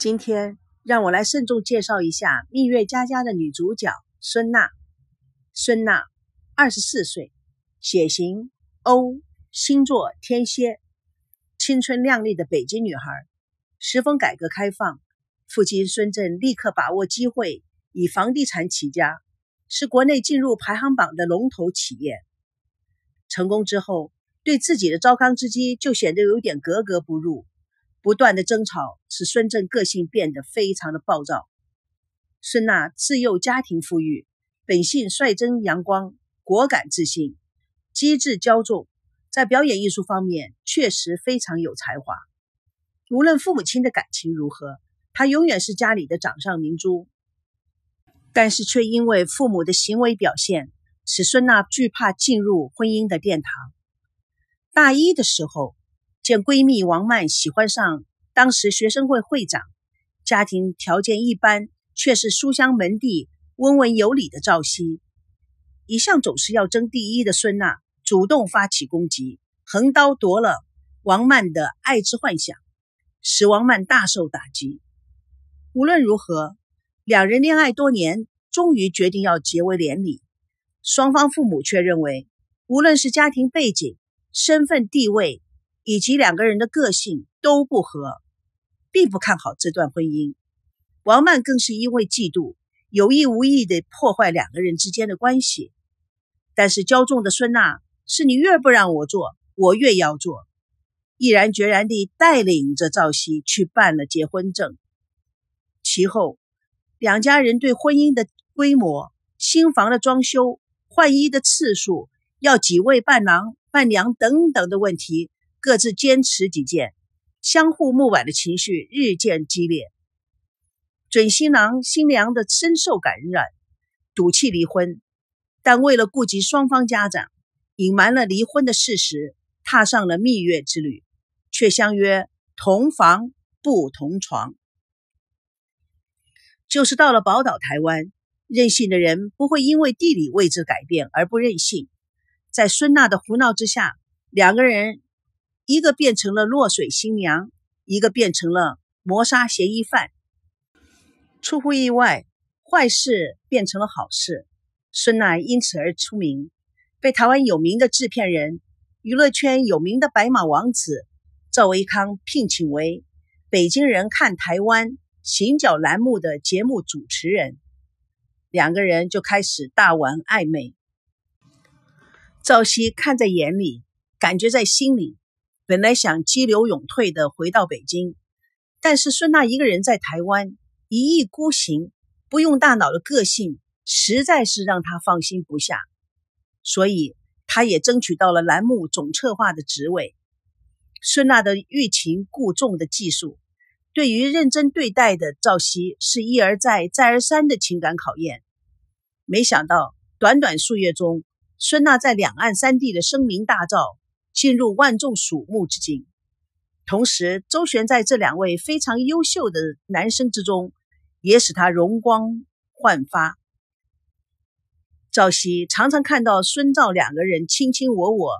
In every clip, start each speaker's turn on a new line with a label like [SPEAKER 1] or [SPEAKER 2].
[SPEAKER 1] 今天让我来慎重介绍一下《蜜月佳佳》的女主角孙娜。孙娜，二十四岁，血型 O，星座天蝎，青春靓丽的北京女孩，时逢改革开放，父亲孙振立刻把握机会，以房地产起家，是国内进入排行榜的龙头企业。成功之后，对自己的糟糠之妻就显得有点格格不入。不断的争吵使孙正个性变得非常的暴躁。孙娜自幼家庭富裕，本性率真阳光、果敢自信、机智骄纵，在表演艺术方面确实非常有才华。无论父母亲的感情如何，她永远是家里的掌上明珠。但是却因为父母的行为表现，使孙娜惧怕进入婚姻的殿堂。大一的时候。见闺蜜王曼喜欢上当时学生会会长、家庭条件一般却是书香门第、温文有礼的赵熙，一向总是要争第一的孙娜主动发起攻击，横刀夺了王曼的爱之幻想，使王曼大受打击。无论如何，两人恋爱多年，终于决定要结为连理。双方父母却认为，无论是家庭背景、身份地位。以及两个人的个性都不合，并不看好这段婚姻。王曼更是因为嫉妒，有意无意的破坏两个人之间的关系。但是骄纵的孙娜是你越不让我做，我越要做，毅然决然地带领着赵熙去办了结婚证。其后，两家人对婚姻的规模、新房的装修、换衣的次数、要几位伴郎伴娘等等的问题。各自坚持己见，相互木板的情绪日渐激烈。准新郎新娘的深受感染，赌气离婚，但为了顾及双方家长，隐瞒了离婚的事实，踏上了蜜月之旅，却相约同房不同床。就是到了宝岛台湾，任性的人不会因为地理位置改变而不任性。在孙娜的胡闹之下，两个人。一个变成了落水新娘，一个变成了谋杀嫌疑犯。出乎意外，坏事变成了好事。孙娜因此而出名，被台湾有名的制片人、娱乐圈有名的白马王子赵维康聘请为《北京人看台湾》行脚栏目的节目主持人。两个人就开始大玩暧昧。赵熙看在眼里，感觉在心里。本来想激流勇退的回到北京，但是孙娜一个人在台湾一意孤行、不用大脑的个性，实在是让他放心不下。所以，他也争取到了栏目总策划的职位。孙娜的欲擒故纵的技术，对于认真对待的赵熙是一而再、再而三的情感考验。没想到，短短数月中，孙娜在两岸三地的声名大噪。进入万众瞩目之境，同时周旋在这两位非常优秀的男生之中，也使他容光焕发。赵熙常常看到孙赵两个人卿卿我我，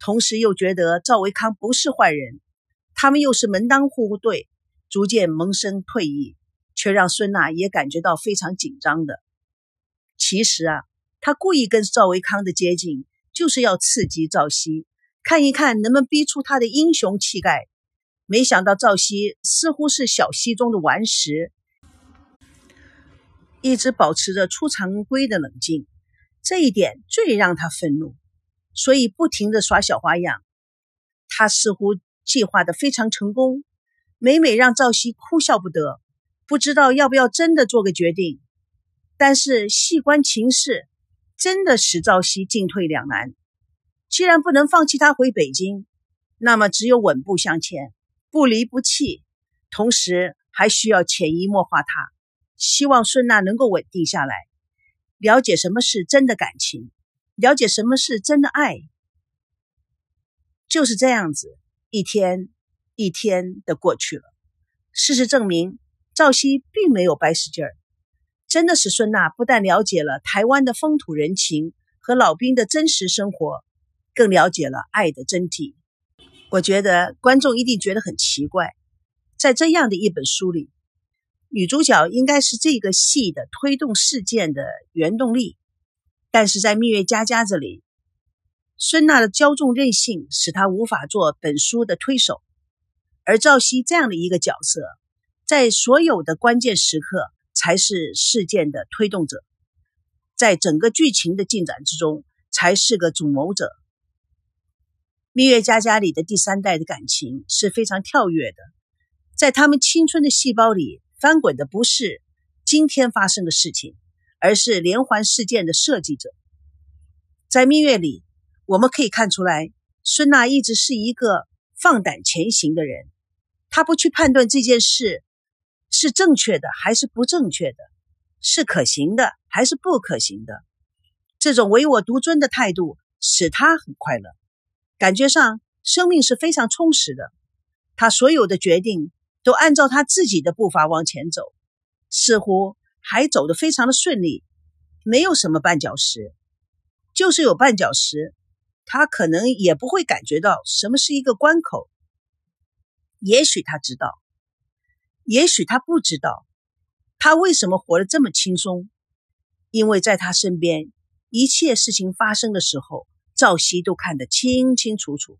[SPEAKER 1] 同时又觉得赵维康不是坏人，他们又是门当户对，逐渐萌生退意，却让孙娜也感觉到非常紧张的。其实啊，他故意跟赵维康的接近，就是要刺激赵熙。看一看能不能逼出他的英雄气概，没想到赵熙似乎是小溪中的顽石，一直保持着出常规的冷静，这一点最让他愤怒，所以不停的耍小花样。他似乎计划的非常成功，每每让赵熙哭笑不得，不知道要不要真的做个决定。但是细观情势，真的使赵熙进退两难。既然不能放弃他回北京，那么只有稳步向前，不离不弃，同时还需要潜移默化他，希望孙娜能够稳定下来，了解什么是真的感情，了解什么是真的爱。就是这样子，一天一天的过去了。事实证明，赵熙并没有白使劲儿，真的是孙娜不但了解了台湾的风土人情和老兵的真实生活。更了解了爱的真谛。我觉得观众一定觉得很奇怪，在这样的一本书里，女主角应该是这个戏的推动事件的原动力，但是在蜜月佳佳这里，孙娜的骄纵任性使她无法做本书的推手，而赵熙这样的一个角色，在所有的关键时刻才是事件的推动者，在整个剧情的进展之中才是个主谋者。蜜月佳佳里的第三代的感情是非常跳跃的，在他们青春的细胞里翻滚的不是今天发生的事情，而是连环事件的设计者。在蜜月里，我们可以看出来，孙娜一直是一个放胆前行的人，她不去判断这件事是正确的还是不正确的，是可行的还是不可行的。这种唯我独尊的态度使她很快乐。感觉上，生命是非常充实的。他所有的决定都按照他自己的步伐往前走，似乎还走得非常的顺利，没有什么绊脚石。就是有绊脚石，他可能也不会感觉到什么是一个关口。也许他知道，也许他不知道，他为什么活得这么轻松？因为在他身边，一切事情发生的时候。赵熙都看得清清楚楚，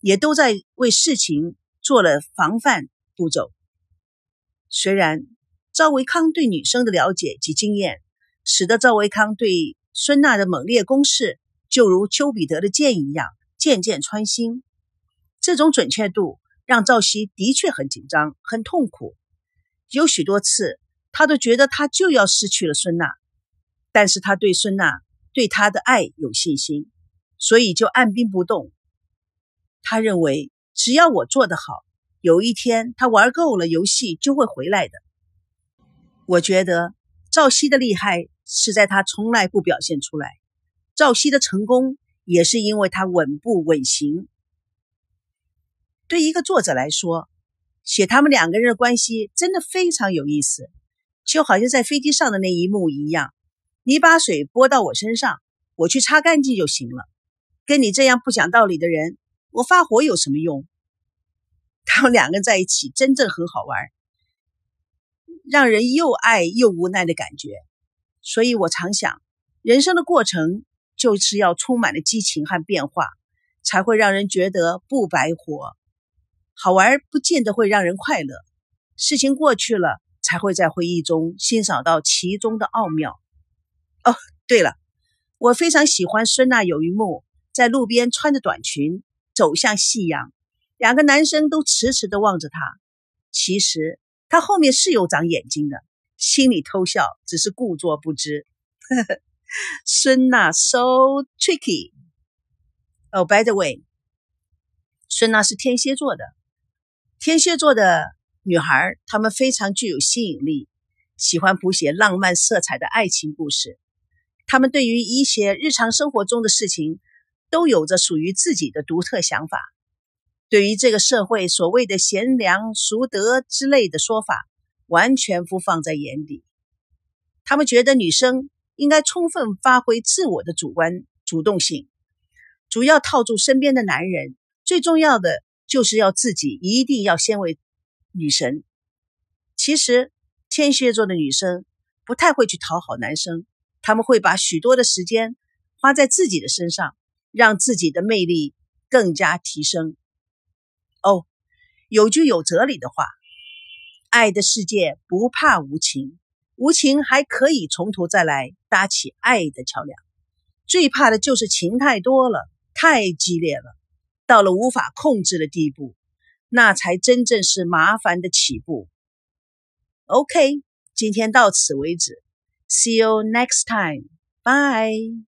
[SPEAKER 1] 也都在为事情做了防范步骤。虽然赵维康对女生的了解及经验，使得赵维康对孙娜的猛烈攻势，就如丘比特的箭一样，箭箭穿心。这种准确度让赵熙的确很紧张、很痛苦。有许多次，他都觉得他就要失去了孙娜，但是他对孙娜对他的爱有信心。所以就按兵不动。他认为，只要我做得好，有一天他玩够了游戏就会回来的。我觉得赵熙的厉害是在他从来不表现出来，赵熙的成功也是因为他稳步稳行。对一个作者来说，写他们两个人的关系真的非常有意思，就好像在飞机上的那一幕一样。你把水泼到我身上，我去擦干净就行了。跟你这样不讲道理的人，我发火有什么用？他们两个在一起真正很好玩，让人又爱又无奈的感觉。所以我常想，人生的过程就是要充满了激情和变化，才会让人觉得不白活。好玩不见得会让人快乐，事情过去了，才会在回忆中欣赏到其中的奥妙。哦，对了，我非常喜欢孙娜有一幕。在路边穿着短裙走向夕阳，两个男生都迟迟的望着她。其实她后面是有长眼睛的，心里偷笑，只是故作不知。呵 呵孙娜 so tricky。哦，by the way，孙娜是天蝎座的。天蝎座的女孩，她们非常具有吸引力，喜欢谱写浪漫色彩的爱情故事。她们对于一些日常生活中的事情。都有着属于自己的独特想法，对于这个社会所谓的贤良淑德之类的说法，完全不放在眼里。他们觉得女生应该充分发挥自我的主观主动性，主要套住身边的男人。最重要的就是要自己一定要先为女神。其实天蝎座的女生不太会去讨好男生，他们会把许多的时间花在自己的身上。让自己的魅力更加提升。哦，有句有哲理的话：“爱的世界不怕无情，无情还可以从头再来搭起爱的桥梁。最怕的就是情太多了，太激烈了，到了无法控制的地步，那才真正是麻烦的起步。” OK，今天到此为止。See you next time. Bye.